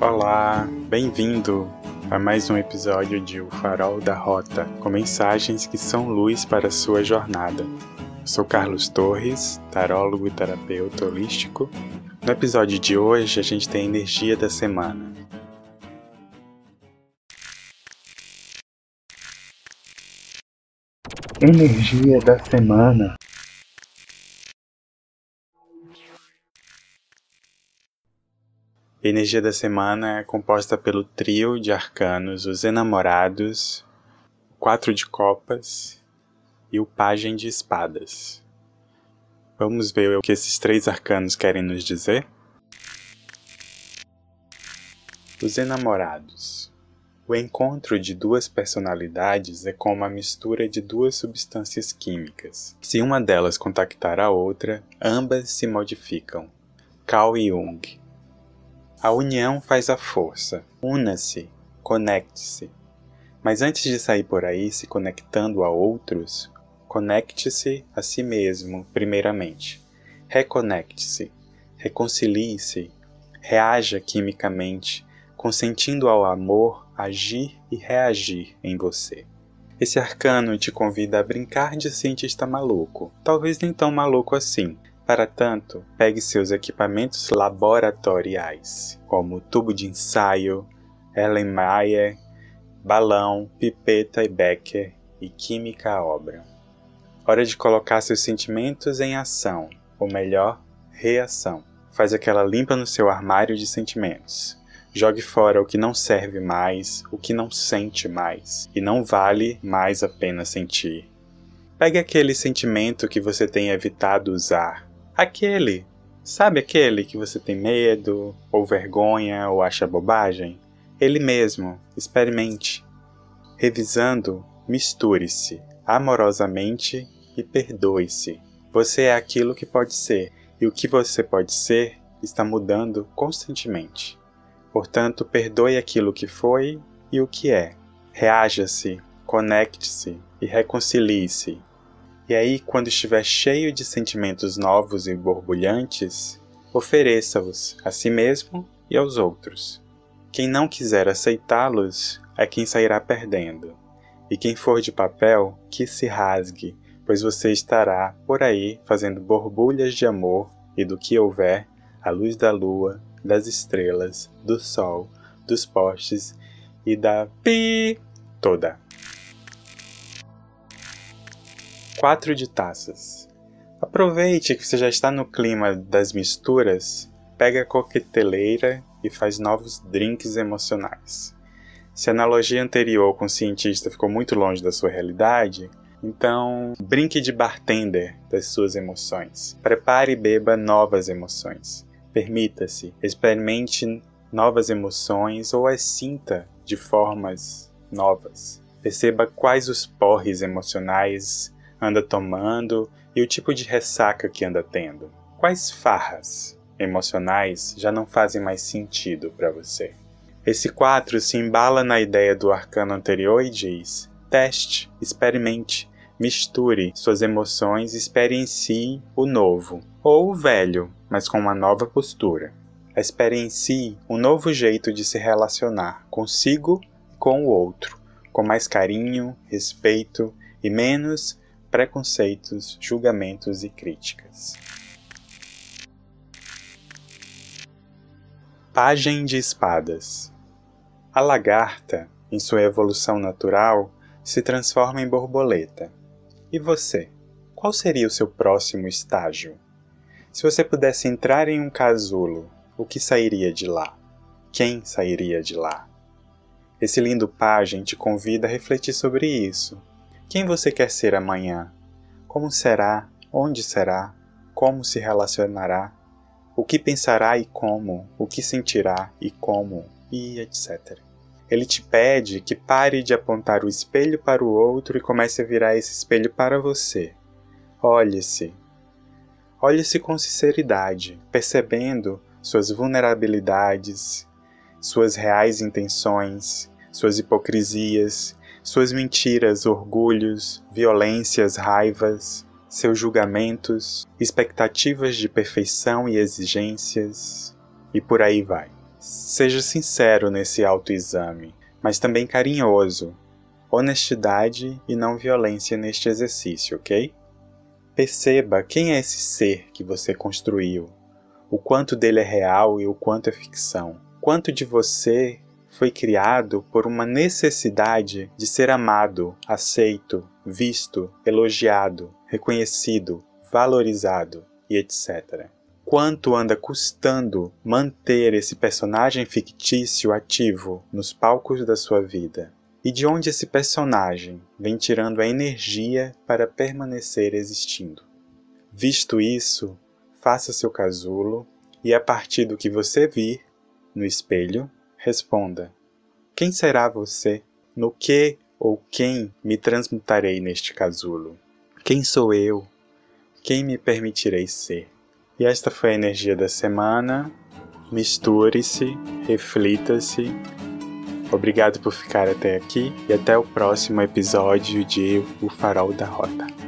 Olá, bem-vindo a mais um episódio de O Farol da Rota, com mensagens que são luz para a sua jornada. Eu sou Carlos Torres, tarólogo e terapeuta holístico. No episódio de hoje, a gente tem a energia da semana. Energia da semana. A energia da semana é composta pelo trio de arcanos, os enamorados, o quatro de copas e o pajem de espadas. Vamos ver o que esses três arcanos querem nos dizer? Os enamorados. O encontro de duas personalidades é como a mistura de duas substâncias químicas. Se uma delas contactar a outra, ambas se modificam. Carl Jung a união faz a força. Una-se, conecte-se. Mas antes de sair por aí se conectando a outros, conecte-se a si mesmo, primeiramente. Reconecte-se, reconcilie-se, reaja quimicamente, consentindo ao amor agir e reagir em você. Esse arcano te convida a brincar de cientista maluco, talvez nem tão maluco assim, para tanto, pegue seus equipamentos laboratoriais, como tubo de ensaio, Erlenmeyer, balão, pipeta e becker e química à obra. Hora de colocar seus sentimentos em ação, ou melhor, reação. Faz aquela limpa no seu armário de sentimentos. Jogue fora o que não serve mais, o que não sente mais, e não vale mais a pena sentir. Pegue aquele sentimento que você tem evitado usar Aquele, sabe aquele que você tem medo, ou vergonha, ou acha bobagem? Ele mesmo, experimente. Revisando, misture-se amorosamente e perdoe-se. Você é aquilo que pode ser, e o que você pode ser está mudando constantemente. Portanto, perdoe aquilo que foi e o que é. Reaja-se, conecte-se e reconcilie-se e aí, quando estiver cheio de sentimentos novos e borbulhantes, ofereça-os a si mesmo e aos outros. Quem não quiser aceitá-los é quem sairá perdendo. E quem for de papel, que se rasgue, pois você estará por aí fazendo borbulhas de amor e do que houver, a luz da lua, das estrelas, do sol, dos postes e da pi toda. Quatro de taças. Aproveite que você já está no clima das misturas, pega a coqueteleira e faz novos drinks emocionais. Se a analogia anterior com o cientista ficou muito longe da sua realidade, então brinque de bartender das suas emoções. Prepare e beba novas emoções. Permita-se, experimente novas emoções ou as sinta de formas novas. Perceba quais os porres emocionais anda tomando e o tipo de ressaca que anda tendo. Quais farras emocionais já não fazem mais sentido para você? Esse 4 se embala na ideia do arcano anterior e diz: teste, experimente, misture suas emoções e experiencie o novo, ou o velho, mas com uma nova postura. Experiencie um novo jeito de se relacionar consigo e com o outro, com mais carinho, respeito e menos preconceitos, julgamentos e críticas. Pagem de Espadas A lagarta, em sua evolução natural, se transforma em borboleta. E você? Qual seria o seu próximo estágio? Se você pudesse entrar em um casulo, o que sairia de lá? Quem sairia de lá? Esse lindo pajem te convida a refletir sobre isso quem você quer ser amanhã? Como será? Onde será? Como se relacionará? O que pensará e como? O que sentirá e como? E etc. Ele te pede que pare de apontar o espelho para o outro e comece a virar esse espelho para você. Olhe-se. Olhe-se com sinceridade, percebendo suas vulnerabilidades, suas reais intenções, suas hipocrisias suas mentiras, orgulhos, violências, raivas, seus julgamentos, expectativas de perfeição e exigências, e por aí vai. Seja sincero nesse autoexame, mas também carinhoso. Honestidade e não violência neste exercício, ok? Perceba quem é esse ser que você construiu, o quanto dele é real e o quanto é ficção. Quanto de você foi criado por uma necessidade de ser amado, aceito, visto, elogiado, reconhecido, valorizado e etc. Quanto anda custando manter esse personagem fictício ativo nos palcos da sua vida? E de onde esse personagem vem tirando a energia para permanecer existindo? Visto isso, faça seu casulo e a partir do que você vir no espelho, responda: Quem será você? No que ou quem me transmutarei neste casulo? Quem sou eu? Quem me permitirei ser? E esta foi a energia da semana. Misture-se, reflita-se. Obrigado por ficar até aqui e até o próximo episódio de O Farol da Rota.